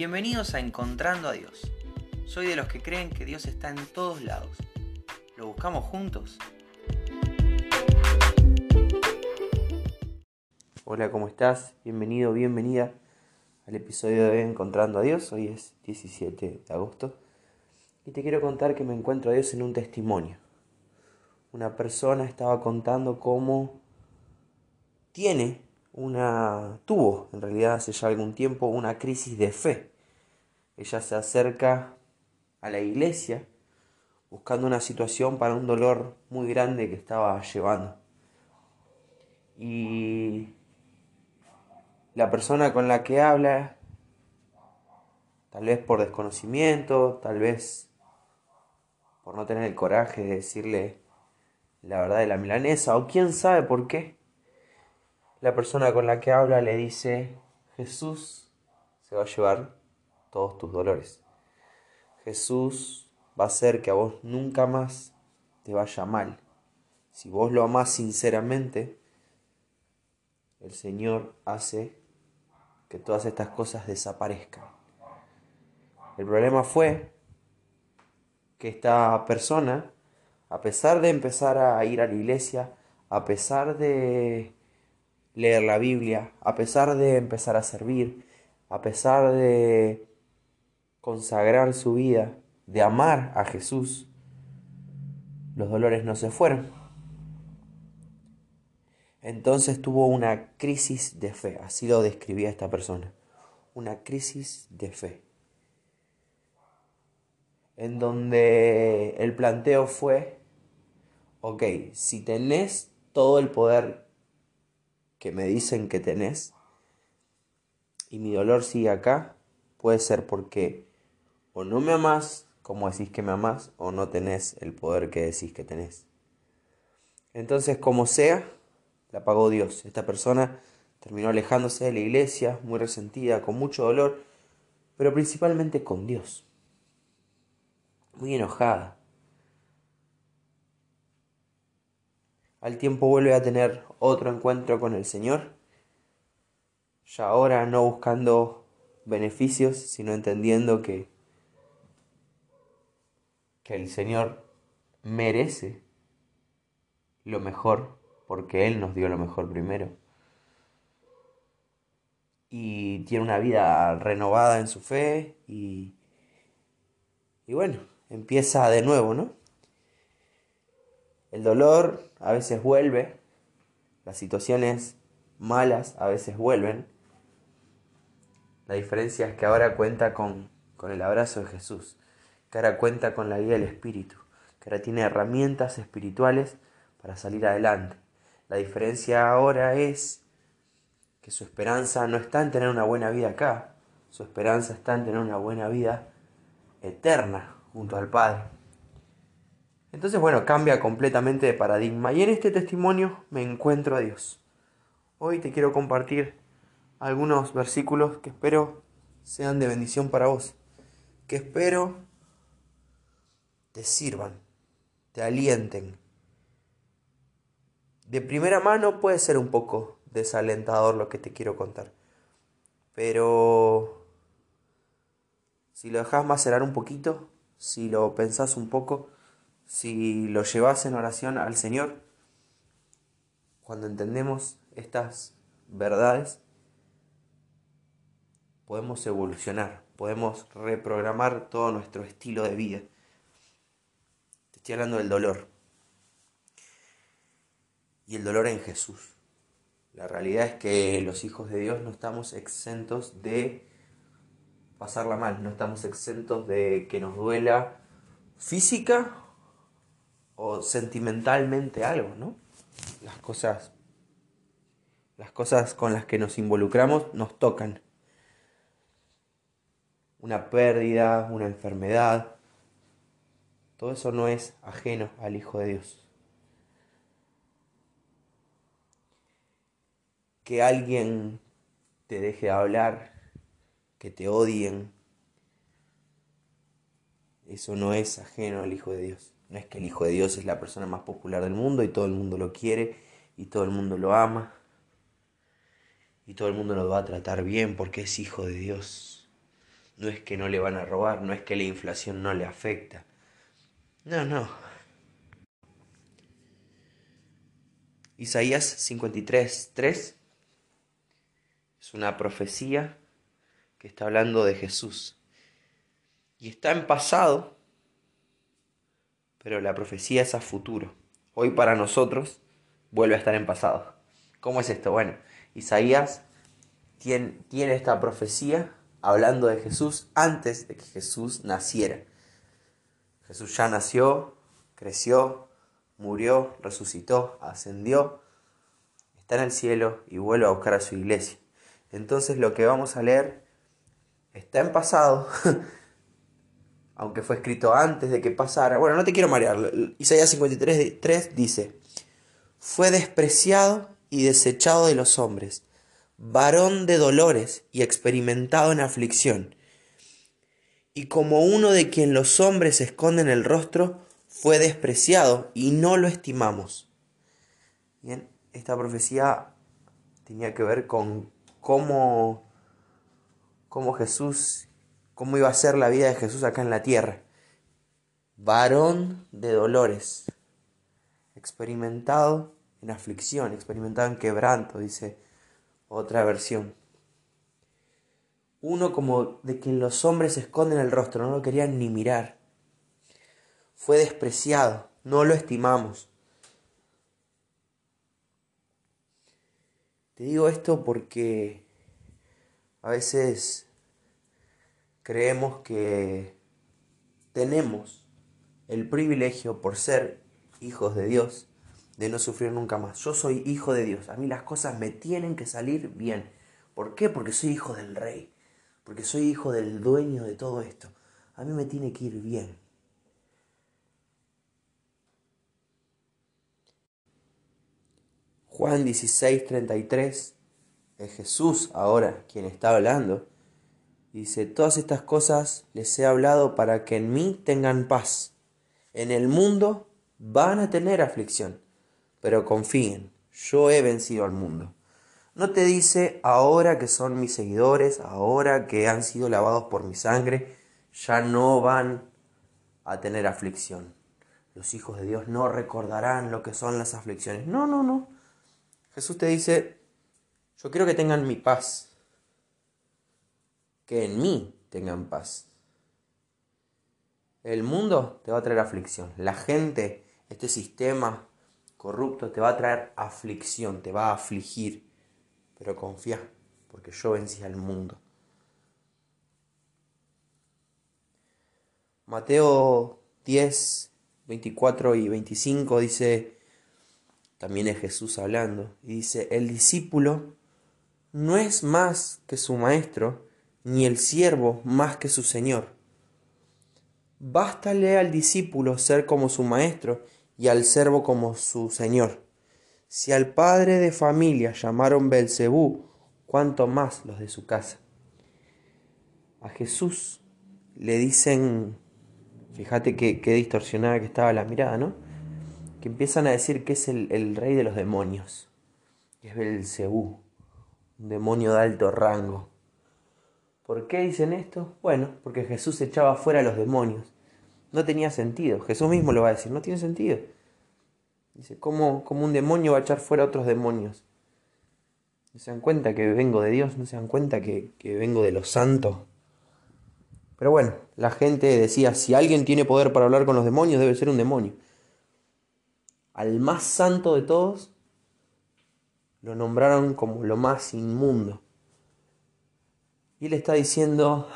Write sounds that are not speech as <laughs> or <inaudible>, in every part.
Bienvenidos a Encontrando a Dios. Soy de los que creen que Dios está en todos lados. ¿Lo buscamos juntos? Hola, ¿cómo estás? Bienvenido, bienvenida al episodio de Encontrando a Dios. Hoy es 17 de agosto y te quiero contar que me encuentro a Dios en un testimonio. Una persona estaba contando cómo tiene una tuvo en realidad hace ya algún tiempo una crisis de fe. Ella se acerca a la iglesia buscando una situación para un dolor muy grande que estaba llevando. Y la persona con la que habla, tal vez por desconocimiento, tal vez por no tener el coraje de decirle la verdad de la milanesa, o quién sabe por qué, la persona con la que habla le dice, Jesús se va a llevar todos tus dolores. Jesús va a hacer que a vos nunca más te vaya mal. Si vos lo amás sinceramente, el Señor hace que todas estas cosas desaparezcan. El problema fue que esta persona, a pesar de empezar a ir a la iglesia, a pesar de leer la Biblia, a pesar de empezar a servir, a pesar de consagrar su vida, de amar a Jesús, los dolores no se fueron. Entonces tuvo una crisis de fe, así lo describía esta persona, una crisis de fe, en donde el planteo fue, ok, si tenés todo el poder que me dicen que tenés y mi dolor sigue acá, puede ser porque o no me amás como decís que me amás o no tenés el poder que decís que tenés. Entonces, como sea, la pagó Dios. Esta persona terminó alejándose de la iglesia, muy resentida, con mucho dolor, pero principalmente con Dios. Muy enojada. Al tiempo vuelve a tener otro encuentro con el Señor, ya ahora no buscando beneficios, sino entendiendo que, que el Señor merece lo mejor porque Él nos dio lo mejor primero. Y tiene una vida renovada en su fe y, y bueno, empieza de nuevo, ¿no? El dolor a veces vuelve, las situaciones malas a veces vuelven. La diferencia es que ahora cuenta con, con el abrazo de Jesús, que ahora cuenta con la guía del Espíritu, que ahora tiene herramientas espirituales para salir adelante. La diferencia ahora es que su esperanza no está en tener una buena vida acá, su esperanza está en tener una buena vida eterna junto al Padre. Entonces, bueno, cambia completamente de paradigma. Y en este testimonio me encuentro a Dios. Hoy te quiero compartir algunos versículos que espero sean de bendición para vos. Que espero te sirvan, te alienten. De primera mano puede ser un poco desalentador lo que te quiero contar. Pero si lo dejas macerar un poquito, si lo pensás un poco, si lo llevas en oración al Señor, cuando entendemos estas verdades, podemos evolucionar, podemos reprogramar todo nuestro estilo de vida. Te estoy hablando del dolor. Y el dolor en Jesús. La realidad es que los hijos de Dios no estamos exentos de pasarla mal, no estamos exentos de que nos duela física o sentimentalmente algo, ¿no? Las cosas las cosas con las que nos involucramos nos tocan. Una pérdida, una enfermedad, todo eso no es ajeno al Hijo de Dios. Que alguien te deje hablar, que te odien, eso no es ajeno al Hijo de Dios. No es que el Hijo de Dios es la persona más popular del mundo y todo el mundo lo quiere y todo el mundo lo ama y todo el mundo lo va a tratar bien porque es Hijo de Dios. no es que no le van a robar, no es que la inflación no le afecta. No, no. Isaías 53, 3 es una profecía que está hablando de Jesús. Y está en pasado, pero la profecía es a futuro. Hoy para nosotros vuelve a estar en pasado. ¿Cómo es esto? Bueno, Isaías tiene, tiene esta profecía hablando de Jesús antes de que Jesús naciera. Jesús ya nació, creció, murió, resucitó, ascendió, está en el cielo y vuelve a buscar a su iglesia. Entonces lo que vamos a leer está en pasado, <laughs> aunque fue escrito antes de que pasara. Bueno, no te quiero marear. Isaías 53, 3 dice, fue despreciado y desechado de los hombres varón de dolores y experimentado en aflicción. Y como uno de quien los hombres esconden el rostro, fue despreciado y no lo estimamos. Bien, esta profecía tenía que ver con cómo, cómo Jesús, cómo iba a ser la vida de Jesús acá en la tierra. Varón de dolores, experimentado en aflicción, experimentado en quebranto, dice otra versión. Uno como de quien los hombres esconden el rostro, no lo querían ni mirar. Fue despreciado, no lo estimamos. Te digo esto porque a veces creemos que tenemos el privilegio por ser hijos de Dios de no sufrir nunca más. Yo soy hijo de Dios. A mí las cosas me tienen que salir bien. ¿Por qué? Porque soy hijo del rey. Porque soy hijo del dueño de todo esto. A mí me tiene que ir bien. Juan 16, 33 es Jesús ahora quien está hablando. Dice, todas estas cosas les he hablado para que en mí tengan paz. En el mundo van a tener aflicción pero confíen, yo he vencido al mundo. No te dice ahora que son mis seguidores, ahora que han sido lavados por mi sangre, ya no van a tener aflicción. Los hijos de Dios no recordarán lo que son las aflicciones. No, no, no. Jesús te dice, yo quiero que tengan mi paz, que en mí tengan paz. El mundo te va a traer aflicción. La gente, este sistema corrupto te va a traer aflicción, te va a afligir, pero confía, porque yo vencí al mundo. Mateo 10, 24 y 25 dice, también es Jesús hablando, y dice, el discípulo no es más que su maestro, ni el siervo más que su señor. Bástale al discípulo ser como su maestro, y al servo como su señor. Si al padre de familia llamaron Belcebú, cuánto más los de su casa. A Jesús le dicen, fíjate qué, distorsionada que estaba la mirada, ¿no? Que empiezan a decir que es el, rey de los demonios, que es Belcebú, un demonio de alto rango. ¿Por qué dicen esto? Bueno, porque Jesús echaba fuera a los demonios no tenía sentido. Jesús mismo lo va a decir, no tiene sentido. Dice, ¿cómo, un demonio va a echar fuera a otros demonios? ¿No se dan cuenta que vengo de Dios? ¿No se dan cuenta que, que vengo de los santos? Pero bueno, la gente decía, si alguien tiene poder para hablar con los demonios, debe ser un demonio. Al más santo de todos lo nombraron como lo más inmundo. Y él está diciendo,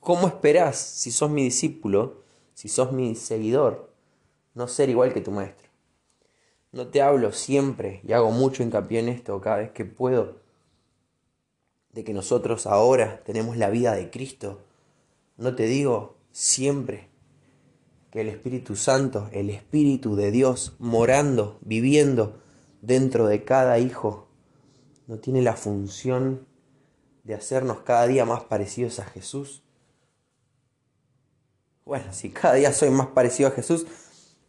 ¿cómo esperás, si sos mi discípulo, si sos mi seguidor, no ser igual que tu maestro. No te hablo siempre, y hago mucho hincapié en esto cada vez que puedo, de que nosotros ahora tenemos la vida de Cristo. No te digo siempre que el Espíritu Santo, el Espíritu de Dios, morando, viviendo dentro de cada hijo, no tiene la función de hacernos cada día más parecidos a Jesús. Bueno, si cada día soy más parecido a Jesús,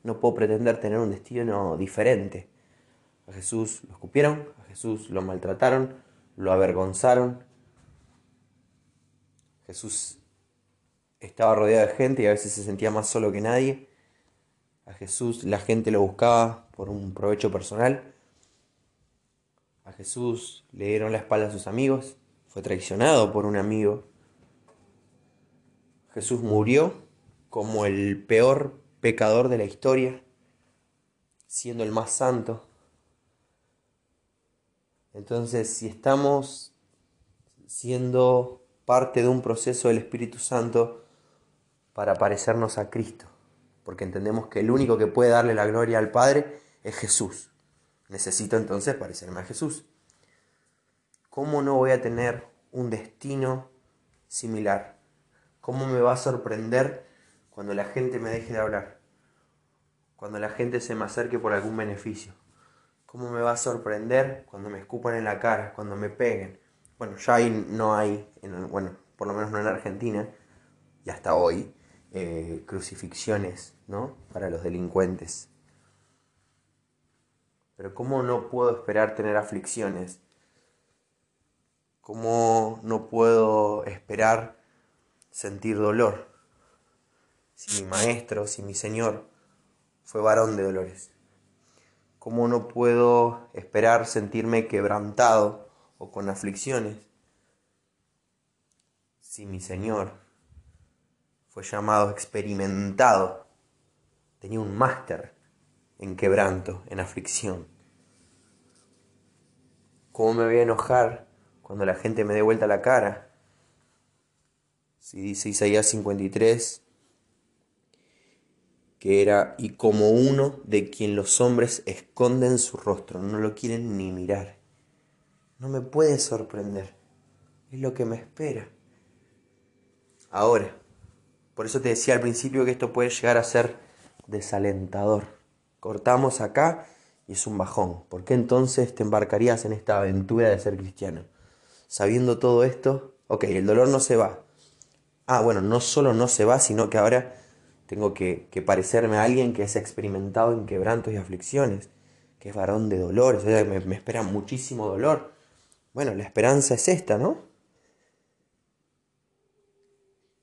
no puedo pretender tener un destino diferente. A Jesús lo escupieron, a Jesús lo maltrataron, lo avergonzaron. Jesús estaba rodeado de gente y a veces se sentía más solo que nadie. A Jesús la gente lo buscaba por un provecho personal. A Jesús le dieron la espalda a sus amigos, fue traicionado por un amigo. Jesús murió como el peor pecador de la historia, siendo el más santo. Entonces, si estamos siendo parte de un proceso del Espíritu Santo para parecernos a Cristo, porque entendemos que el único que puede darle la gloria al Padre es Jesús. Necesito entonces parecerme a Jesús. ¿Cómo no voy a tener un destino similar? ¿Cómo me va a sorprender cuando la gente me deje de hablar? Cuando la gente se me acerque por algún beneficio. ¿Cómo me va a sorprender cuando me escupan en la cara, cuando me peguen? Bueno, ya ahí no hay, bueno, por lo menos no en Argentina, y hasta hoy, eh, crucifixiones, ¿no? Para los delincuentes. Pero ¿cómo no puedo esperar tener aflicciones? ¿Cómo no puedo esperar sentir dolor? Si mi maestro, si mi Señor fue varón de dolores. ¿Cómo no puedo esperar sentirme quebrantado o con aflicciones? Si mi Señor fue llamado experimentado, tenía un máster en quebranto, en aflicción. ¿Cómo me voy a enojar cuando la gente me dé vuelta la cara? Si dice Isaías 53, que era y como uno de quien los hombres esconden su rostro, no lo quieren ni mirar. No me puede sorprender, es lo que me espera. Ahora, por eso te decía al principio que esto puede llegar a ser desalentador. Cortamos acá y es un bajón. ¿Por qué entonces te embarcarías en esta aventura de ser cristiano? Sabiendo todo esto, ok, el dolor no se va. Ah, bueno, no solo no se va, sino que ahora tengo que, parecerme a alguien que es experimentado en quebrantos y aflicciones, que es varón de dolor, o sea, me, me espera muchísimo dolor. Bueno, la esperanza es esta, ¿no?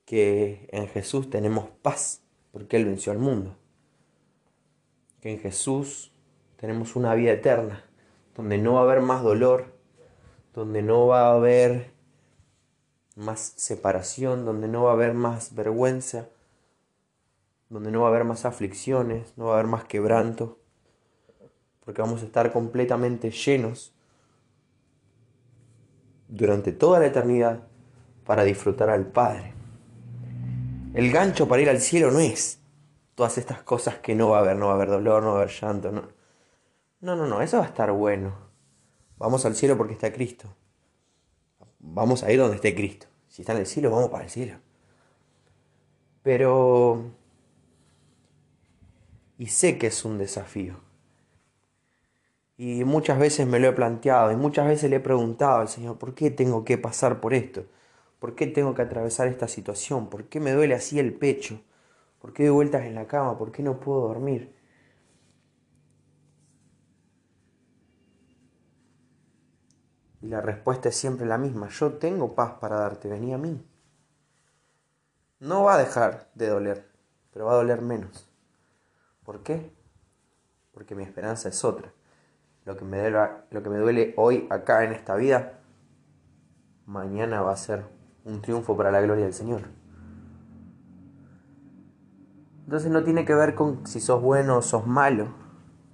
Que en Jesús tenemos paz, porque Él venció al mundo. Que en Jesús tenemos una vida eterna, donde no va a haber más dolor, donde no va a haber más separación, donde no va a haber más vergüenza, donde no va a haber más aflicciones, no va a haber más quebranto, porque vamos a estar completamente llenos durante toda la eternidad para disfrutar al Padre. El gancho para ir al cielo no es todas estas cosas que no va a haber, no va a haber dolor, no va a haber llanto, no. No, no, no, eso va a estar bueno. Vamos al cielo porque está Cristo. Vamos a ir donde esté Cristo. Si está en el cielo, vamos para el cielo. Pero y sé que es un desafío. Y muchas veces me lo he planteado y muchas veces le he preguntado al Señor, ¿por qué tengo que pasar por esto? ¿Por qué tengo que atravesar esta situación? ¿Por qué me duele así el pecho? ¿Por qué doy vueltas en la cama? ¿Por qué no puedo dormir? Y la respuesta es siempre la misma. Yo tengo paz para darte, vení a mí. No va a dejar de doler, pero va a doler menos. ¿Por qué? Porque mi esperanza es otra. Lo que me duele, lo que me duele hoy acá en esta vida, mañana va a ser un triunfo para la gloria del Señor. Entonces no tiene que ver con si sos bueno o sos malo,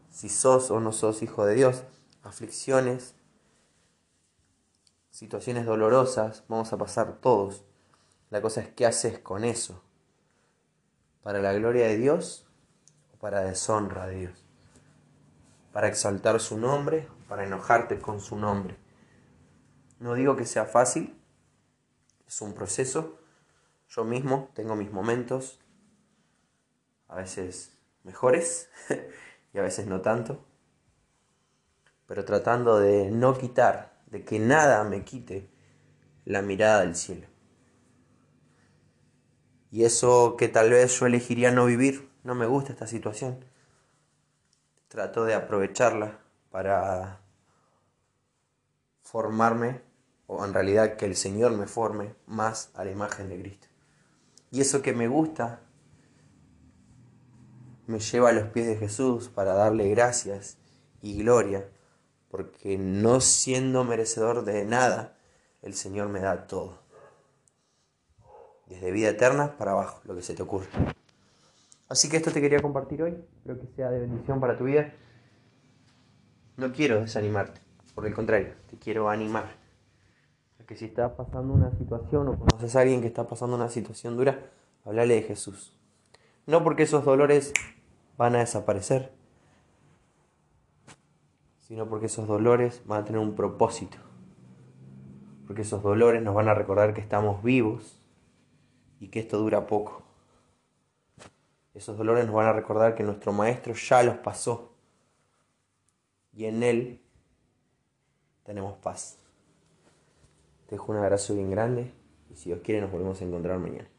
si sos o no sos hijo de Dios. Aflicciones, situaciones dolorosas, vamos a pasar todos. La cosa es qué haces con eso. Para la gloria de Dios para deshonra a Dios, para exaltar su nombre, para enojarte con su nombre. No digo que sea fácil, es un proceso. Yo mismo tengo mis momentos, a veces mejores <laughs> y a veces no tanto, pero tratando de no quitar, de que nada me quite la mirada del cielo. Y eso que tal vez yo elegiría no vivir, no me gusta esta situación. Trato de aprovecharla para formarme, o en realidad que el Señor me forme más a la imagen de Cristo. Y eso que me gusta me lleva a los pies de Jesús para darle gracias y gloria, porque no siendo merecedor de nada, el Señor me da todo. Desde vida eterna para abajo, lo que se te ocurre. Así que esto te quería compartir hoy, espero que sea de bendición para tu vida. No quiero desanimarte, por el contrario, te quiero animar. Que si estás pasando una situación o conoces a alguien que está pasando una situación dura, hablale de Jesús. No porque esos dolores van a desaparecer, sino porque esos dolores van a tener un propósito. Porque esos dolores nos van a recordar que estamos vivos y que esto dura poco. Esos dolores nos van a recordar que nuestro Maestro ya los pasó y en Él tenemos paz. Te dejo un abrazo bien grande y si Dios quiere nos volvemos a encontrar mañana.